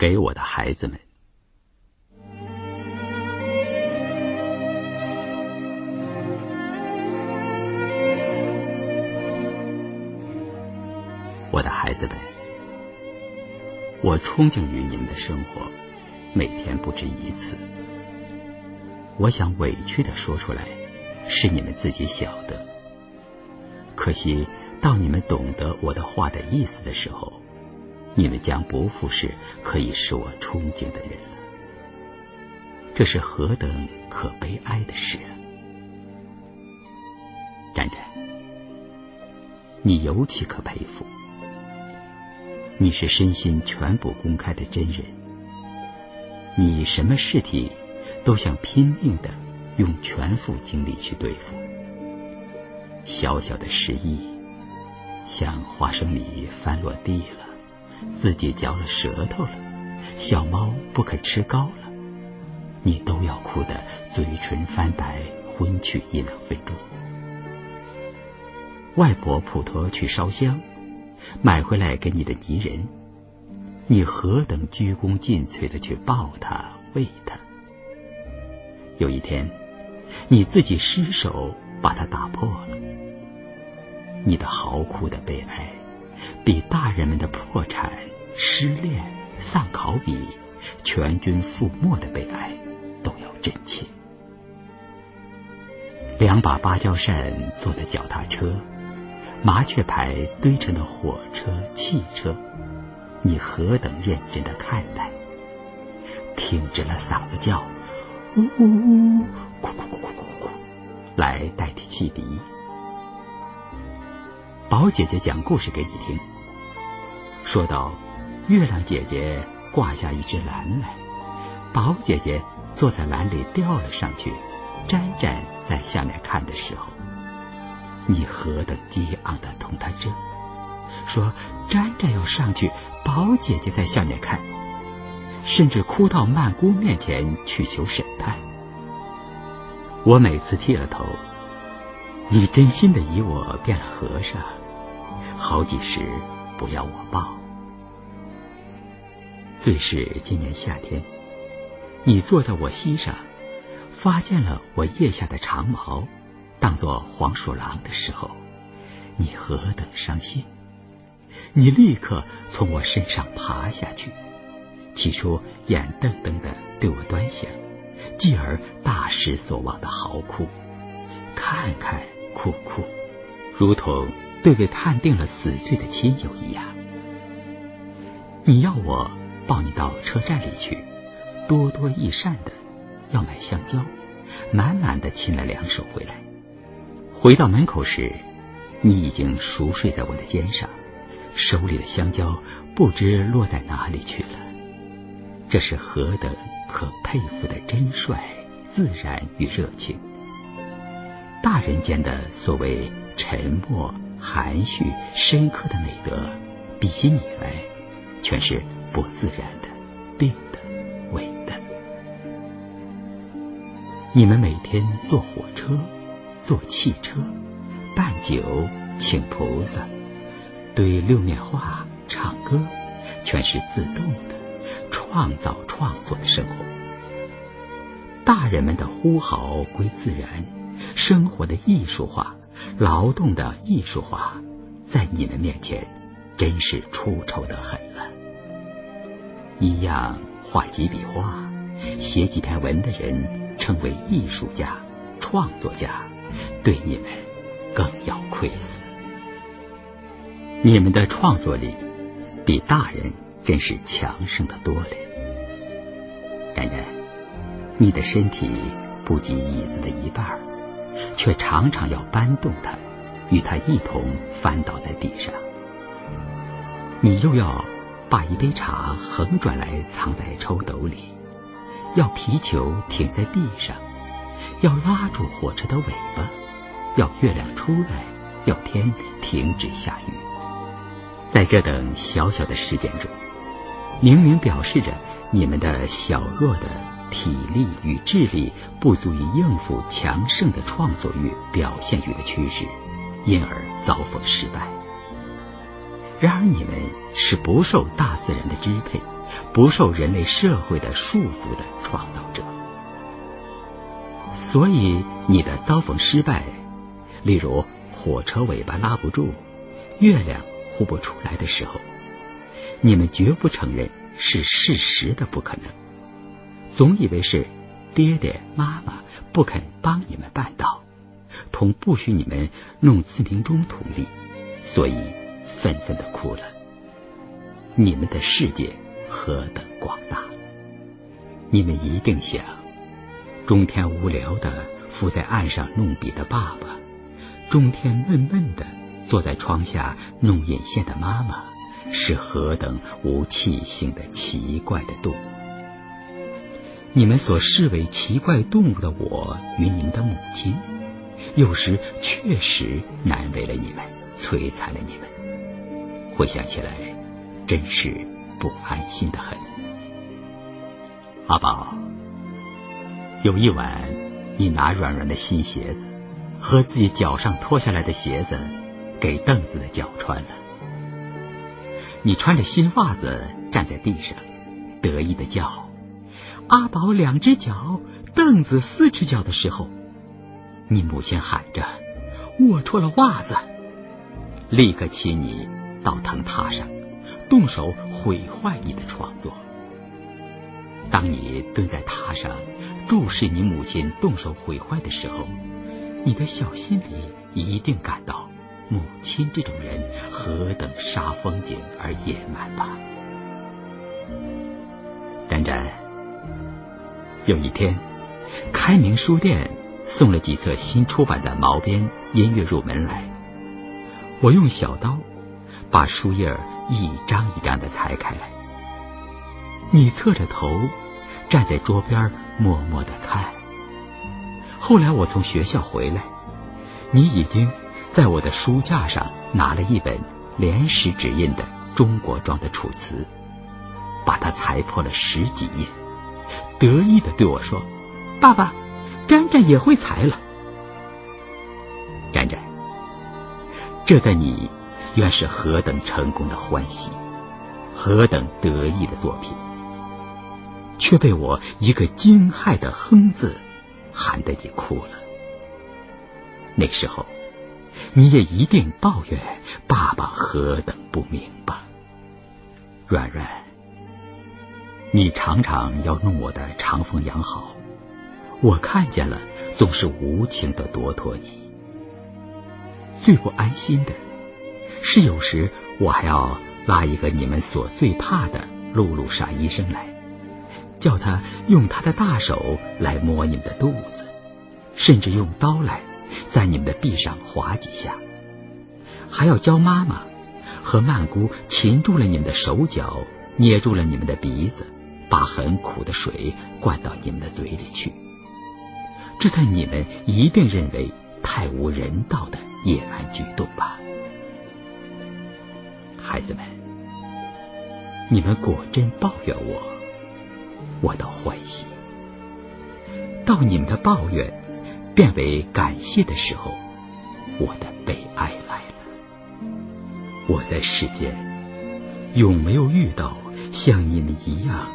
给我的孩子们。我的孩子们，我憧憬于你们的生活，每天不止一次。我想委屈的说出来，是你们自己晓得。可惜，到你们懂得我的话的意思的时候，你们将不复是可以使我憧憬的人了。这是何等可悲哀的事啊！展展，你尤其可佩服。你是身心全部公开的真人，你什么事体都想拼命的用全副精力去对付。小小的失意，像花生米翻落地了，自己嚼了舌头了，小猫不肯吃糕了，你都要哭得嘴唇翻白，昏去一两分钟。外婆普陀去烧香。买回来给你的泥人，你何等鞠躬尽瘁的去抱他、喂他。有一天，你自己失手把它打破了。你的嚎哭的悲哀，比大人们的破产、失恋、丧考比、全军覆没的悲哀都要真切。两把芭蕉扇做的脚踏车。麻雀牌堆成的火车、汽车，你何等认真的看待？挺直了嗓子叫，呜呜呜，哭哭哭哭哭哭，来代替汽笛。宝姐姐讲故事给你听，说到月亮姐姐挂下一只篮来，宝姐姐坐在篮里吊了上去，沾沾在下面看的时候。你何等激昂的同他争，说沾沾要上去，宝姐姐在下面看，甚至哭到曼姑面前去求审判。我每次剃了头，你真心的以我变了和尚，好几时不要我抱。最是今年夏天，你坐在我膝上，发现了我腋下的长毛。当做黄鼠狼的时候，你何等伤心！你立刻从我身上爬下去，起初眼瞪瞪的对我端详，继而大失所望的嚎哭，看看哭哭，如同对被判定了死罪的亲友一样。你要我抱你到车站里去，多多益善的要买香蕉，满满的亲了两手回来。回到门口时，你已经熟睡在我的肩上，手里的香蕉不知落在哪里去了。这是何等可佩服的真率、自然与热情！大人间的所谓沉默、含蓄、深刻的美德，比起你来，全是不自然的、病的、伪的。你们每天坐火车。坐汽车，办酒，请菩萨，对六面画，唱歌，全是自动的，创造创作的生活。大人们的呼号归自然，生活的艺术化，劳动的艺术化，在你们面前，真是出丑的很了。一样画几笔画，写几篇文的人，称为艺术家、创作家。对你们更要愧死。你们的创作力比大人真是强盛的多了。然然，你的身体不及椅子的一半，却常常要搬动它，与它一同翻倒在地上。你又要把一杯茶横转来藏在抽斗里，要皮球停在地上，要拉住火车的尾巴。要月亮出来，要天停止下雨。在这等小小的事件中，明明表示着你们的小弱的体力与智力不足以应付强盛的创作欲、表现欲的趋势，因而遭逢失败。然而你们是不受大自然的支配，不受人类社会的束缚的创造者。所以，你的遭逢失败，例如火车尾巴拉不住、月亮呼不出来的时候，你们绝不承认是事实的不可能，总以为是爹爹妈妈不肯帮你们办到，同不许你们弄自鸣钟同理，所以愤愤的哭了。你们的世界何等广大！你们一定想，中天无聊的伏在岸上弄笔的爸爸，中天闷闷的坐在窗下弄引线的妈妈，是何等无气性的奇怪的动物！你们所视为奇怪动物的我与你们的母亲，有时确实难为了你们，摧残了你们。回想起来。真是不安心的很。阿宝，有一晚，你拿软软的新鞋子和自己脚上脱下来的鞋子给凳子的脚穿了。你穿着新袜子站在地上，得意的叫：“阿宝两只脚，凳子四只脚的时候，你母亲喊着：我脱了袜子，立刻亲你到藤榻上。”动手毁坏你的创作。当你蹲在榻上注视你母亲动手毁坏的时候，你的小心里一定感到母亲这种人何等煞风景而野蛮吧？展展，有一天，开明书店送了几册新出版的毛边音乐入门来，我用小刀把书页一张一张的裁开来，你侧着头站在桌边默默的看。后来我从学校回来，你已经在我的书架上拿了一本连石纸印的中国装的《楚辞》，把它裁破了十几页，得意的对我说：“爸爸，沾沾也会裁了。”沾沾，这在你。原是何等成功的欢喜，何等得意的作品，却被我一个惊骇的“哼”字喊得你哭了。那时候，你也一定抱怨爸爸何等不明吧？软软，你常常要弄我的长风养好，我看见了，总是无情的夺脱你。最不安心的。是有时我还要拉一个你们所最怕的露露傻医生来，叫他用他的大手来摸你们的肚子，甚至用刀来在你们的臂上划几下，还要教妈妈和曼姑擒住了你们的手脚，捏住了你们的鼻子，把很苦的水灌到你们的嘴里去。这在你们一定认为太无人道的野蛮举动吧？孩子们，你们果真抱怨我，我倒欢喜。到你们的抱怨变为感谢的时候，我的悲哀来了。我在世间有没有遇到像你们一样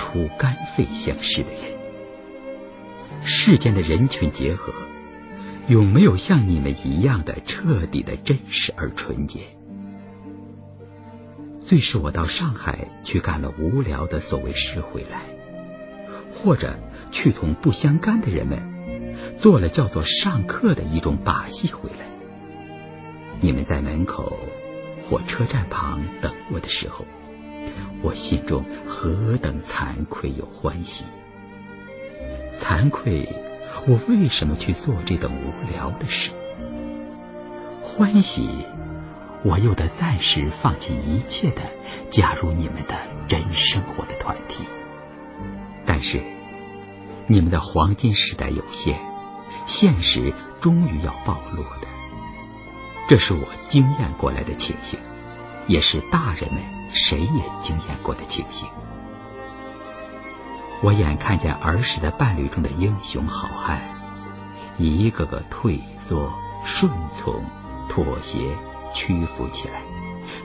出肝肺相识的人？世间的人群结合有没有像你们一样的彻底的真实而纯洁？最是我到上海去干了无聊的所谓事回来，或者去同不相干的人们做了叫做上课的一种把戏回来。你们在门口火车站旁等我的时候，我心中何等惭愧又欢喜！惭愧，我为什么去做这等无聊的事？欢喜。我又得暂时放弃一切的加入你们的真生活的团体，但是你们的黄金时代有限，现实终于要暴露的，这是我经验过来的情形，也是大人们谁也经验过的情形。我眼看见儿时的伴侣中的英雄好汉，一个个退缩、顺从、妥协。屈服起来，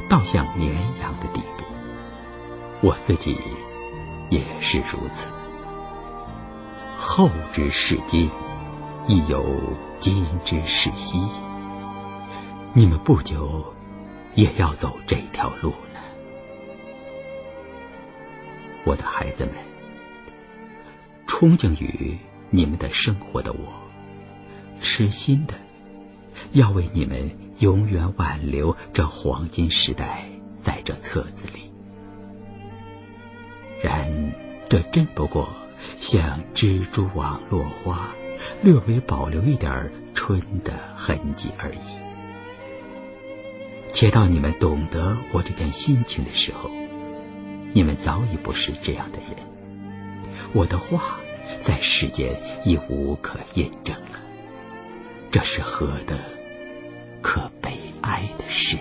倒像绵羊的地步。我自己也是如此。后之视今，亦有今之视昔。你们不久也要走这条路我的孩子们，憧憬于你们的生活的我，痴心的要为你们永远挽留这黄金时代在这册子里。然这真不过像蜘蛛网落花，略微保留一点春的痕迹而已。且到你们懂得我这片心情的时候，你们早已不是这样的人。我的话在世间已无可验证了，这是何等可悲哀的事！